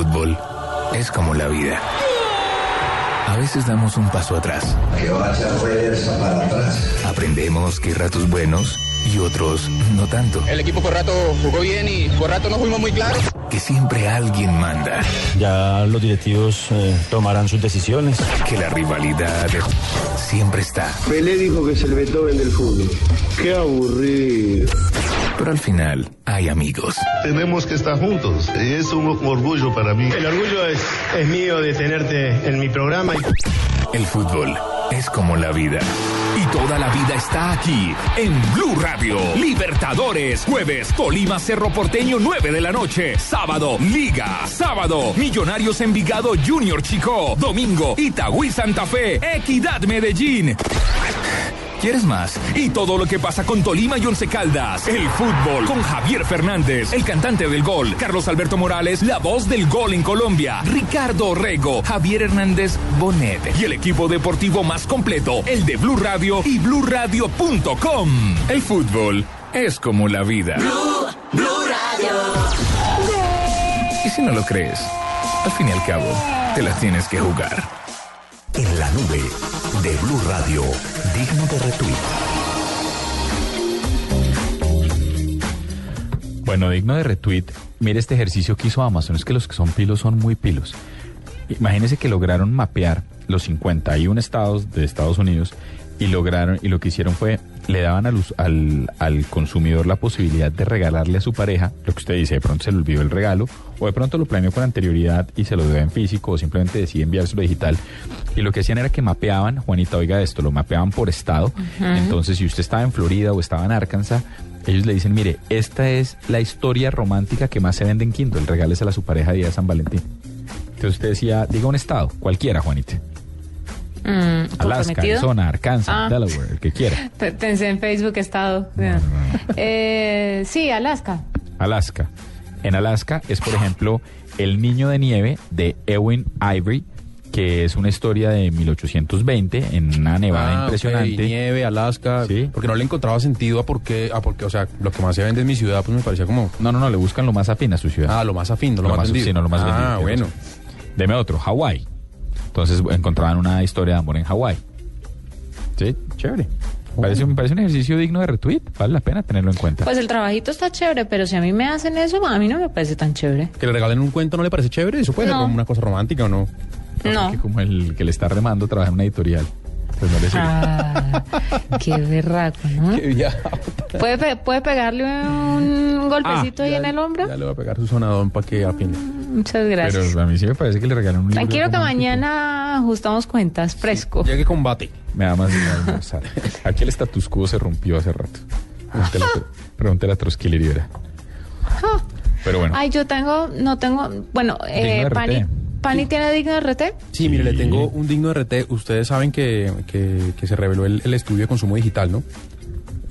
Fútbol es como la vida. A veces damos un paso atrás. Que vaya reversa para atrás. Aprendemos que hay ratos buenos y otros no tanto. El equipo por rato jugó bien y por rato no fuimos muy claros. Que siempre alguien manda. Ya los directivos eh, tomarán sus decisiones. Que la rivalidad siempre está. Pelé dijo que es el Beethoven del fútbol. Qué aburrido. Pero al final hay amigos. Tenemos que estar juntos. Es un orgullo para mí. El orgullo es, es mío de tenerte en mi programa. El fútbol es como la vida. Y toda la vida está aquí, en Blue Radio. Libertadores, jueves, Tolima Cerro Porteño 9 de la noche. Sábado, Liga. Sábado, Millonarios Envigado Junior Chico. Domingo, Itagüí Santa Fe, Equidad Medellín. ¿Quieres más? Y todo lo que pasa con Tolima y Once Caldas. El fútbol con Javier Fernández, el cantante del gol. Carlos Alberto Morales, la voz del gol en Colombia. Ricardo Rego, Javier Hernández Bonet. Y el equipo deportivo más completo, el de Blue Radio y BlueRadio.com. El fútbol es como la vida. Y si no lo crees, al fin y al cabo, te la tienes que jugar. En la nube de Blue Radio, digno de retweet. Bueno, digno de retweet, mire este ejercicio que hizo Amazon, es que los que son pilos son muy pilos. Imagínense que lograron mapear los 51 estados de Estados Unidos y lograron, y lo que hicieron fue, le daban al, al consumidor la posibilidad de regalarle a su pareja, lo que usted dice, de pronto se le olvidó el regalo, o de pronto lo planeó con anterioridad y se lo dio en físico, o simplemente decide enviárselo digital. Y lo que hacían era que mapeaban, Juanita, oiga esto, lo mapeaban por estado. Entonces, si usted estaba en Florida o estaba en Arkansas, ellos le dicen, mire, esta es la historia romántica que más se vende en Kindle, regálesela a su pareja día de San Valentín. Entonces usted decía, diga un estado, cualquiera, Juanita. Mm, Alaska. Arizona, Arkansas, Ah. Delaware, el que quiera. [LAUGHS] Pe- Pensé en Facebook estado. Eh, sí, Alaska. Alaska. En Alaska es, por ejemplo, El Niño de Nieve de Ewan Ivory, que es una historia de 1820 en una nevada Ah, impresionante. ok, nieve, Alaska. Porque no le encontraba sentido a por qué, a porque, o sea, lo que más se vende en mi ciudad, pues me parecía como. No, no, no, le buscan lo más afín a su ciudad. Ah, lo más afín, no lo, más vendido. sí, no, lo más Ah, vendido, bueno. Deme otro, Hawái. Entonces encontraban una historia de amor en Hawái. Sí, chévere. Parece, me parece un ejercicio digno de retweet. Vale la pena tenerlo en cuenta. Pues el trabajito está chévere, pero si a mí me hacen eso, a mí no me parece tan chévere. Que le regalen un cuento no le parece chévere, eso puede No. ser como una cosa romántica o no. No. Que como el que le está remando trabaja en una editorial. Pues no le sirve. Ah, qué berraco, ¿no? [LAUGHS] ¿Puede, pe- ¿Puede pegarle un golpecito Ah, ahí ya- en el hombro? Ya le voy a pegar su sonadón para que afine. Muchas gracias. Pero a mí sí me parece que le regalan un libro. Tranquilo que romántico. mañana ajustamos cuentas, fresco. Ya que combate. Me da más almorzar. [LAUGHS] Aquí el status quo se rompió hace rato. Pregúntele a- Trotsky. Ah. Pero bueno. Ay, yo tengo, no tengo, bueno, eh, Pani. Pani tiene digno de RT. Sí, mire, le tengo un digno de RT. Ustedes saben que, que- que se reveló el, el estudio de consumo digital, ¿no?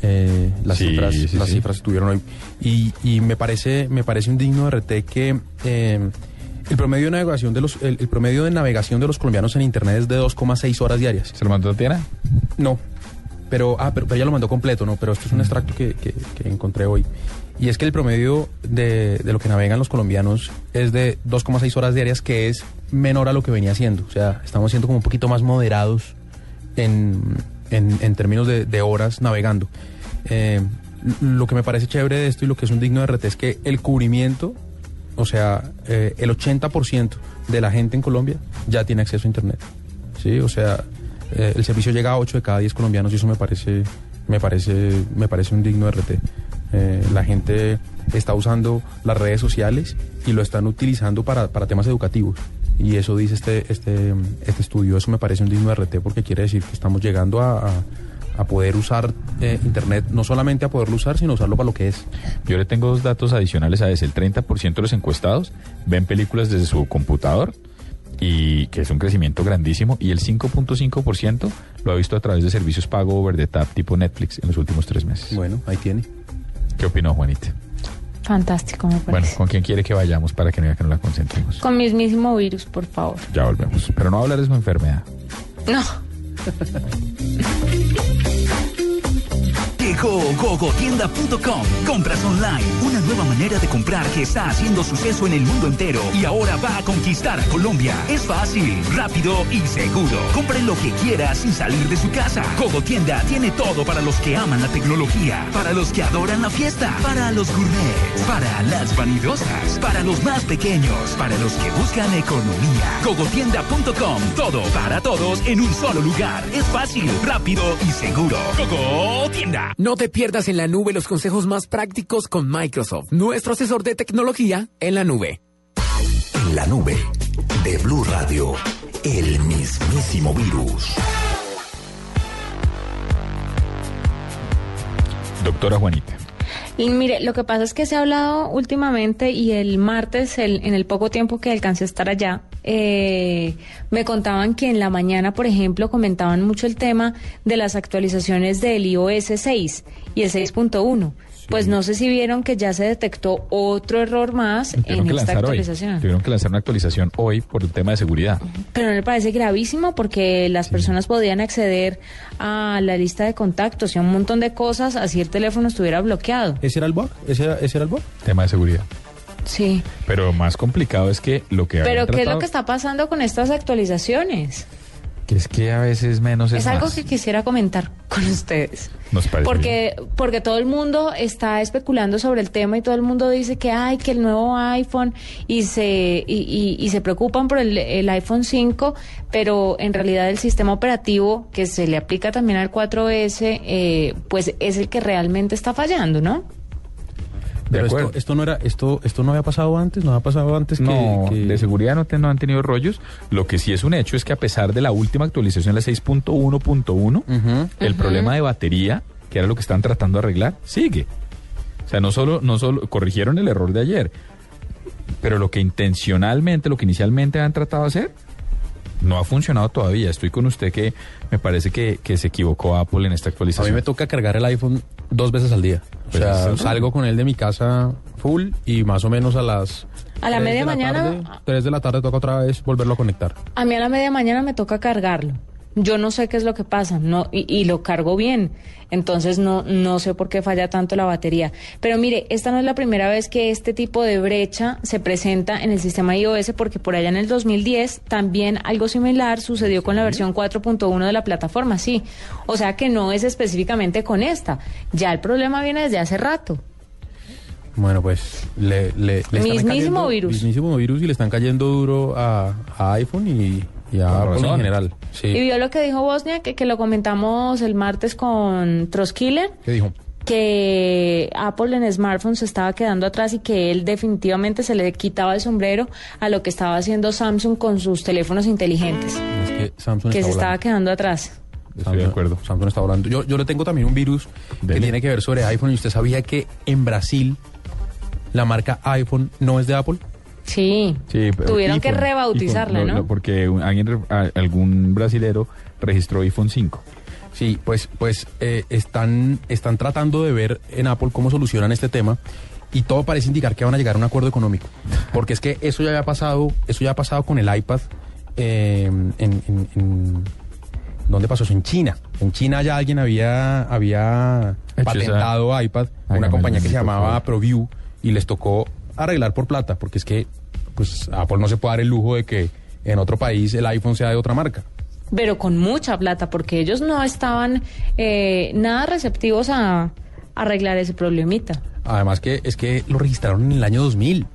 Eh, las Sí, cifras, sí, las sí. cifras estuvieron hoy. Y, y me parece, me parece un digno de RT que eh, el promedio de navegación de los, el, el promedio de navegación de los colombianos en internet es de 2,6 horas diarias. ¿Se lo mandó Tatiana? No. Pero, ah, pero, pero ella lo mandó completo, ¿no? Pero esto es un extracto que, que- que encontré hoy. Y es que el promedio de, de lo que navegan los colombianos es de 2,6 horas diarias, que es menor a lo que venía siendo. O sea, estamos siendo como un poquito más moderados en, en- en términos de, de horas navegando. Eh, lo que me parece chévere de esto y lo que es un digno de RT es que el cubrimiento, o sea, eh, el 80% de la gente en Colombia ya tiene acceso a Internet. Sí, o sea, eh, el servicio llega a 8 de cada 10 colombianos y eso me parece, me parece, me parece un digno RT. Eh, la gente está usando las redes sociales y lo están utilizando para, para temas educativos. Y eso dice este, este, este estudio. Eso me parece un digno RT porque quiere decir que estamos llegando a, a- a poder usar eh, Internet, no solamente a poderlo usar, sino usarlo para lo que es. Yo le tengo dos datos adicionales a ese. El 30% de los encuestados ven películas desde su computador y que es un crecimiento grandísimo y el 5.5% lo ha visto a través de servicios pago over the tap tipo Netflix en los últimos tres meses. Bueno, ahí tiene. ¿Qué opinó Juanita? Fantástico, me Bueno, parece. ¿con quién quiere que vayamos para que no que no la consentimos? Con mismísimo virus, por favor. Ya volvemos. Pero no hablar de su enfermedad. No. [LAUGHS] Gogotienda.com. Compras online. Una nueva manera de comprar que está haciendo suceso en el mundo entero y ahora va a conquistar a Colombia. Es fácil, rápido y seguro. Compre lo que quiera sin salir de su casa. Gogotienda tiene todo para los que aman la tecnología, para los que adoran la fiesta, para los gourmets, para las vanidosas, para los más pequeños, para los que buscan economía. Gogotienda.com. Todo para todos en un solo lugar. Es fácil, rápido y seguro. Gogotienda. Te pierdas en la nube los consejos más prácticos con Microsoft, nuestro asesor de tecnología en la nube. En la nube de Blue Radio, el mismísimo virus. Doctora Juanita. Y mire, lo que pasa es que se ha hablado últimamente y el martes, el- en el poco tiempo que alcancé a estar allá, eh, me contaban que en la mañana, por ejemplo, comentaban mucho el tema de las actualizaciones del iOS 6 y el 6.1. Pues no sé si vieron que ya se detectó otro error más en que esta hoy. actualización. Tuvieron que lanzar una actualización hoy por el tema de seguridad. Pero no le parece gravísimo porque las personas podían acceder a la lista de contactos y a un montón de cosas así el teléfono estuviera bloqueado. ¿Ese era el bug? ¿Ese era, ese era el bug? Tema de seguridad. Sí. Pero más complicado es que lo que Pero ¿qué es lo que está pasando con estas actualizaciones? Que es que a veces menos es, Es algo más. que quisiera comentar con ustedes. Nos parece Porque, porque todo el mundo está especulando sobre el tema y todo el mundo dice que hay que el nuevo iPhone y se, y, y- y se preocupan por el, el iPhone 5, pero en realidad el sistema operativo que se le aplica también al 4S, eh, pues es el que realmente está fallando, ¿no? Pero esto, esto no era, esto, esto no había pasado antes, no había pasado antes que, No, que- de seguridad no, te- no han tenido rollos. Lo que sí es un hecho es que a pesar de la última actualización, la 6.1.1, el Ujú. problema de batería, que era lo que están tratando de arreglar, sigue. O sea, no solo, no solo corrigieron el error de ayer, pero lo que intencionalmente, lo que inicialmente han tratado de hacer, no ha funcionado todavía. Estoy con usted que me parece que, que se equivocó Apple en esta A actualización. mí me toca cargar el iPhone dos veces al día. O Pues sea, salgo con él de mi casa full y más o menos a las... A la tres media de mañana- tarde, tres de la tarde toca otra vez volverlo a conectar. A mí a la media mañana me toca cargarlo. Yo no sé qué es lo que pasa, no y, y lo cargo bien. Entonces no no sé por qué falla tanto la batería. Pero mire, esta no es la primera vez que este tipo de brecha se presenta en el sistema iOS porque por allá en el 2010 también algo similar sucedió con la versión 4.1 de la plataforma, sí. O sea que no es específicamente con esta. Ya el problema viene desde hace rato. Bueno, pues le, le, le están Mismísimo cayendo- virus. Mismísimo virus y le están cayendo duro a, a iPhone y, y a Con Apple en razón. general. Sí. Y vio lo que dijo Bosnia, que, que lo comentamos el martes con Troskiller. ¿Qué dijo? que Apple en smartphones se estaba quedando atrás y que él definitivamente se le quitaba el sombrero a lo que estaba haciendo Samsung con sus teléfonos inteligentes, Es que Samsung que está se estaba quedando atrás. Estoy de acuerdo. Samsung está volando. Yo, yo le tengo también un virus que tiene que ver sobre iPhone. ¿Y usted sabía que en Brasil la marca iPhone no es de Apple? Sí. Sí, Tuvieron que rebautizarla, iPhone, ¿no? porque un- alguien, algún brasilero registró iPhone 5. Sí, pues, pues eh, están, están tratando de ver en Apple cómo solucionan este tema y todo parece indicar que van a llegar a un acuerdo económico. Porque es que eso ya había pasado, eso ya ha pasado con el iPad eh, en, en- en- ¿Dónde pasó eso? En China. En China ya alguien había, había patentado iPad, una compañía que se llamaba. ProView, y les tocó arreglar por plata, porque es que pues Apple no se puede dar el lujo de que en otro país el iPhone sea de otra marca. Pero con mucha plata, porque ellos no estaban eh, nada receptivos a arreglar ese problemita. Además que es que lo registraron en el año 2000.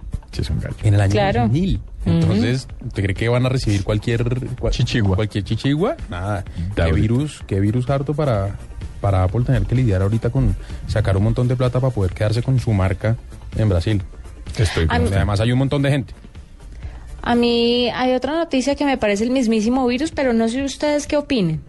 En el año Claro. 2000. Entonces, ¿te cree que van a recibir cualquier cual- Chichigua. Cualquier chichigua? Nada. ¿Qué virus, qué virus harto para, para Apple tener que lidiar ahorita con sacar un montón de plata para poder quedarse con su marca en Brasil? Estoy Además hay un montón de gente. A mí hay otra noticia que me parece el mismísimo virus, pero no sé ustedes qué opinen.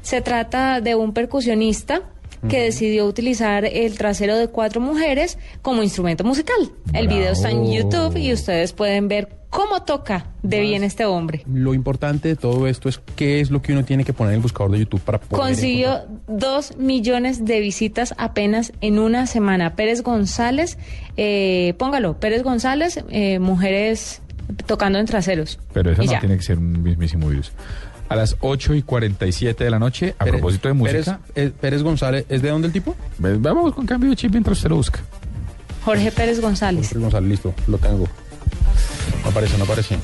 Se trata de un percusionista que decidió utilizar el trasero de cuatro mujeres como instrumento musical. El video está en. YouTube y ustedes pueden ver cómo toca de bien este hombre. Lo importante de todo esto es qué es lo que uno tiene que poner en el buscador de YouTube para poder Consiguió dos millones de visitas apenas en una semana. Pérez González, eh, póngalo, Pérez González, eh, mujeres tocando en traseros. Pero eso no ya. tiene que ser un mismísimo virus. A las 8 y 47 de la noche, a Pérez- propósito de música, Pérez, eh, Pérez González, ¿es de dónde el tipo? ve- vamos con cambio de chip mientras usted lo busca. Jorge Pérez González. Pérez González, listo, lo tengo. No aparece, no aparece.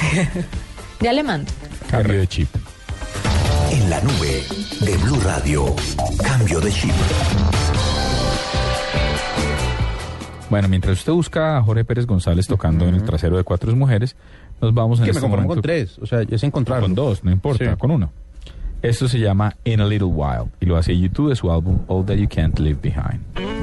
[LAUGHS] Ya le mando. Cambio de chip. En la nube de Blue Radio. Cambio de chip. Bueno, mientras usted busca a Jorge Pérez González tocando en el trasero de cuatro mujeres, nos vamos en que me este conformo momento con tres, o sea, ya se encontraron. con dos, no importa, Sí. con uno. Esto se llama In a Little While y lo hace YouTube de su álbum All That You Can't Leave Behind.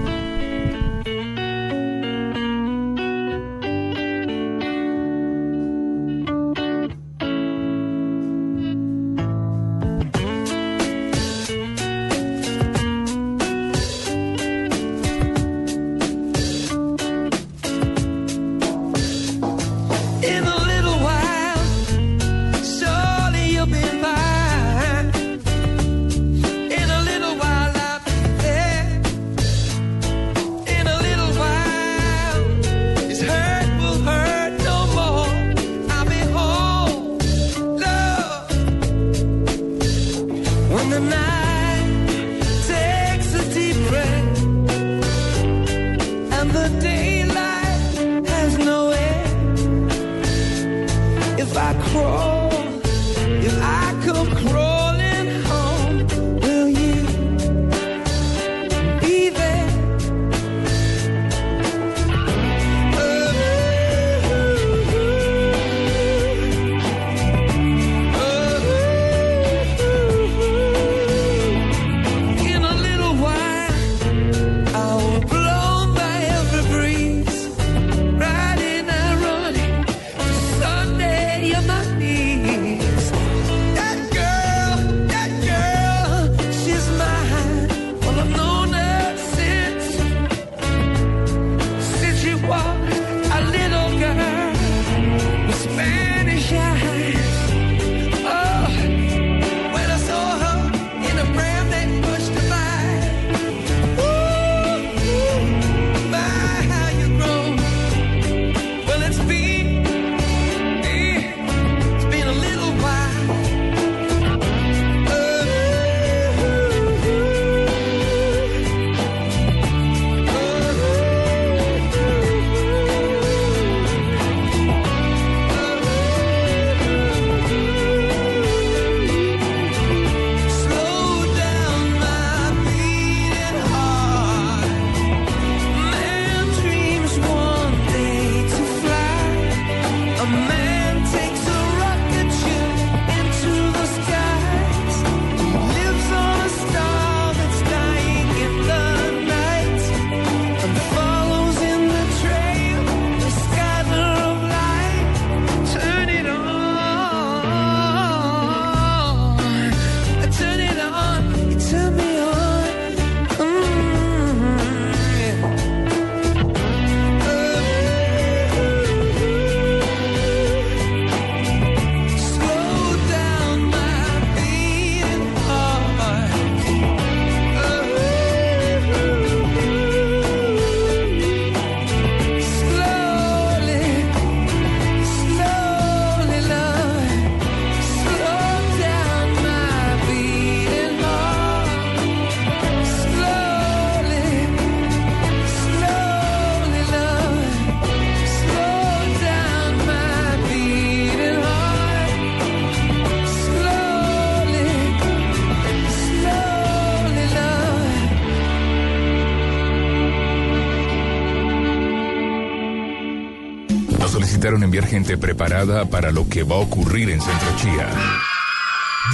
Gente preparada para lo que va a ocurrir en Centro Chía.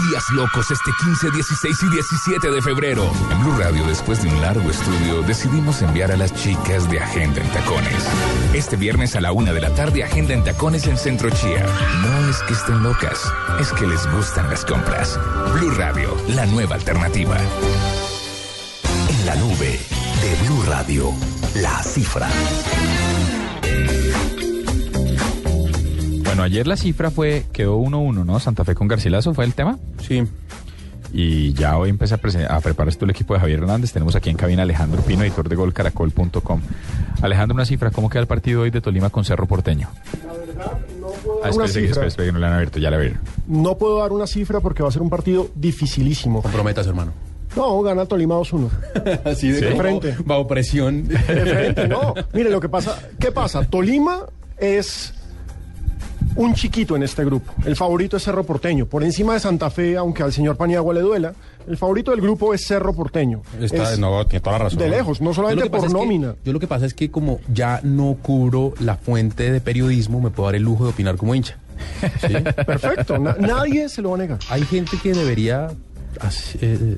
Días locos este 15, 16 y 17 de febrero. En Blue Radio, después de un largo estudio, decidimos enviar a las chicas de Agenda en Tacones. Este viernes a la una de la tarde, Agenda en Tacones en Centro Chía. No es que estén locas, es que les gustan las compras. Blue Radio, la nueva alternativa. En la nube de Blue Radio, la cifra. Bueno, ayer la cifra fue, quedó 1-1, ¿no? Santa Fe con Garcilaso fue el tema. Sí. Y ya hoy empecé a, a preparar todo el equipo de Javier Hernández. Tenemos aquí en cabina a Alejandro Pino, editor de golcaracol.com. Alejandro, una cifra, ¿cómo queda el partido hoy de Tolima con Cerro Porteño? Ah, una espere, cifra. espere, espere, que no le han abierto, ya la vieron. No puedo dar una cifra porque va a ser un partido dificilísimo. Comprometas, hermano. No, gana Tolima 2-1. [LAUGHS] Así de De como frente. Bajo presión. De frente, no. [LAUGHS] Mire, lo que pasa, ¿qué pasa? Tolima es un chiquito en este grupo. El favorito es Cerro Porteño. Por encima de Santa Fe, aunque al señor Paniagua le duela, el favorito del grupo es Cerro Porteño. Está, Es no, tiene toda la razón. de lejos, no solamente por es que- nómina. yo lo que pasa es que como ya no cubro la fuente de periodismo, me puedo dar el lujo de opinar como hincha. [LAUGHS] ¿Sí? Perfecto, na- nadie se lo va a negar. Hay gente que debería eh,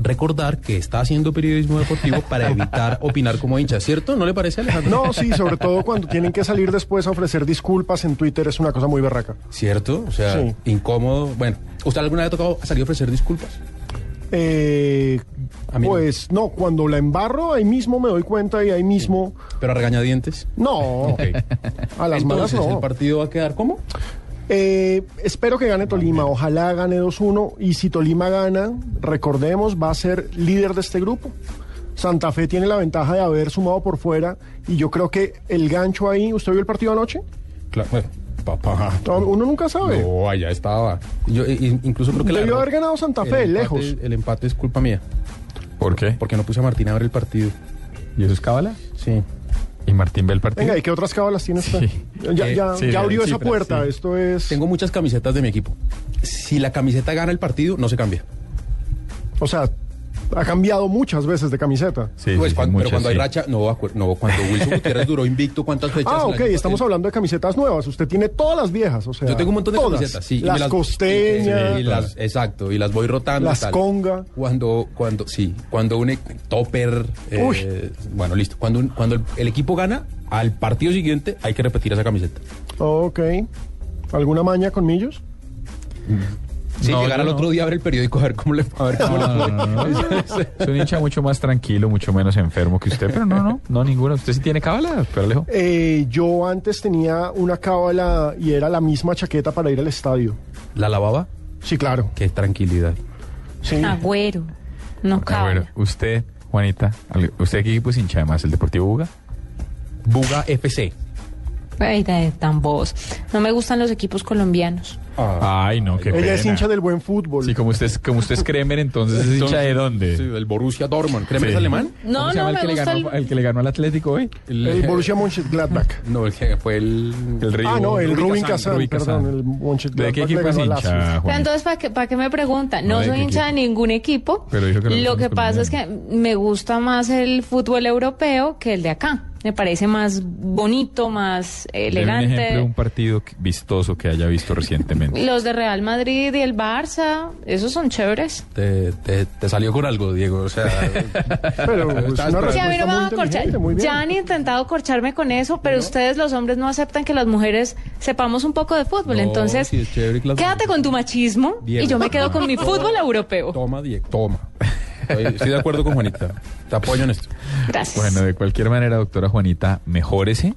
recordar que está haciendo periodismo deportivo para evitar [LAUGHS] opinar como hincha, ¿cierto? ¿No le parece, Alejandro? No, sí, sobre todo cuando tienen que salir después a ofrecer disculpas en Twitter es una cosa muy berraca. ¿Cierto? O sea, Sí. incómodo. Bueno, ¿usted alguna vez ha tocado salir a ofrecer disculpas? Eh, no. pues no, cuando la embarro ahí mismo me doy cuenta y ahí mismo... ¿Pero a regañadientes? No, a las malas Entonces, no. ¿el partido va a quedar cómo? Eh, espero que gane Tolima, ojalá gane 2-1 y si Tolima gana, recordemos, va a ser líder de este grupo. Santa Fe tiene la ventaja de haber sumado por fuera y yo creo que el gancho ahí, ¿usted vio el partido anoche? Claro, bueno, papá. No, Uno nunca sabe. No, allá estaba. Yo in- incluso creo que la Debió haber ganado Santa Fe, el empate- lejos. El empate es culpa mía. ¿Por qué? Porque no puse a Martín a ver el partido. ¿Y eso es cábala? Sí. ¿Y Martín ve el partido? Venga, ¿y qué otras cábalas tiene usted? Ya, Eh, ya- sí, ya abrió sí, esa puerta, sí. esto es... Tengo muchas camisetas de mi equipo. Si la camiseta gana el partido, no se cambia. O sea, ha cambiado muchas veces de camiseta. Pues cuando- pero cuando hay racha, no, no, cuando Wilson Gutiérrez duró invicto, ¿cuántas fechas? Ah, ok, año- estamos hablando de camisetas nuevas. Usted tiene todas las viejas, o sea. Yo tengo un montón de todas. camisetas, sí. y Las costeñas. y las- exacto, y las voy rotando. y Las tal. conga. Cuando, cuando, sí, cuando un e- topper, eh, Uy. bueno, listo. Cuando, un- cuando el, el equipo gana, al partido siguiente hay que repetir esa camiseta. Ok. ¿Alguna maña con millos? Sí, No, llegar al no. otro día a ver el periódico a ver cómo le, a ver cómo le No, fue. no, no, no. Es un hincha mucho más tranquilo, mucho menos enfermo que usted, pero no, no, no ninguna. ¿Usted sí tiene cábala, pero Alejo? Eh, yo antes tenía una cábala y era la misma chaqueta para ir al estadio. ¿La lavaba? Sí, claro. Qué tranquilidad. Sí. Agüero. No cabe. bueno, usted, Juanita, ¿usted qué equipo es hincha además? ¿El Deportivo Buga? Buga FC. Ay, de tan vos. No me gustan los equipos colombianos. Ay, no, qué Ella es pena. hincha del buen fútbol. Sí, como usted es, como usted es Kremer, entonces es hincha de dónde? Sí, el Borussia Dortmund. ¿Kremer Sí. es alemán? No, ¿Cómo se no, el me que, le gusta ganó, el- el que le ganó al Atlético hoy? El Borussia Mönchengladbach. [LAUGHS] No, el que fue el... El Rey Ah, no, el Rubin Kazan, perdón, el Mönchengladbach ¿De qué le equipo es hincha, Juanita? entonces, ¿para qué, para qué me preguntan? No, No, ¿de soy hincha de equipo? ningún equipo. Pero dijo que Lo que pasa es que me gusta más el fútbol europeo que el de acá. Me parece más bonito, más un elegante. ejemplo de un partido vistoso que haya visto recientemente. Los de Real Madrid y el Barça, esos son chéveres. Te, te, te salió con algo, Diego. O sea, [LAUGHS] Pero a mí no me van a corchar. Ya han intentado corcharme con eso, pero ustedes los hombres no aceptan que las mujeres sepamos un poco de fútbol. No, Entonces, quédate con tu machismo Diego. y yo me quedo con mi [LAUGHS] fútbol europeo. Toma, Diego, toma. Estoy, estoy de acuerdo con Juanita. Te apoyo en esto. Gracias. Bueno, de cualquier manera, doctora Juanita, mejórese,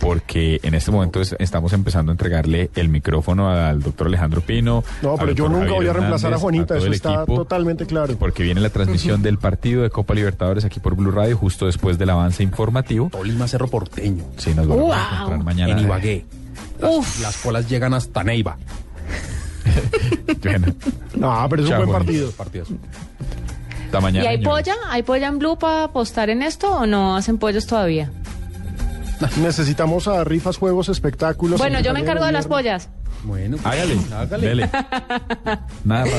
porque en este momento es- estamos empezando a entregarle el micrófono al doctor Alejandro Pino. No, pero yo nunca Javier voy a reemplazar a Juanita, eso está equipo, totalmente claro. Porque viene la transmisión del partido de Copa Libertadores aquí por Blue Radio, justo después del avance informativo. Tolima Cerro Porteño. Sí, nos vamos a encontrar mañana. En Ibagué. Las, Uf. las colas llegan hasta Neiva. [LAUGHS] Bueno, No, pero es un Chao, buen Juanita. partido. Partidos. Hasta ¿Y hay polla? ¿Hay polla en Blue para apostar en esto o no hacen pollos todavía? Necesitamos a rifas, juegos, espectáculos. Bueno, yo me encargo de las pollas. Bueno, pues, Hágale, hágale. dele. [LAUGHS] Nada raro.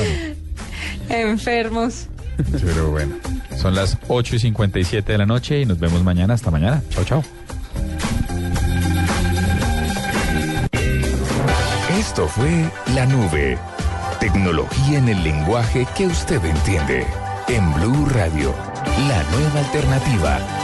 Enfermos. Pero bueno, son las 8 y 57 de la noche y nos vemos mañana. Hasta mañana. Chao, chao. Esto fue La Nube. Tecnología en el lenguaje que usted entiende. En Blue Radio, la nueva alternativa.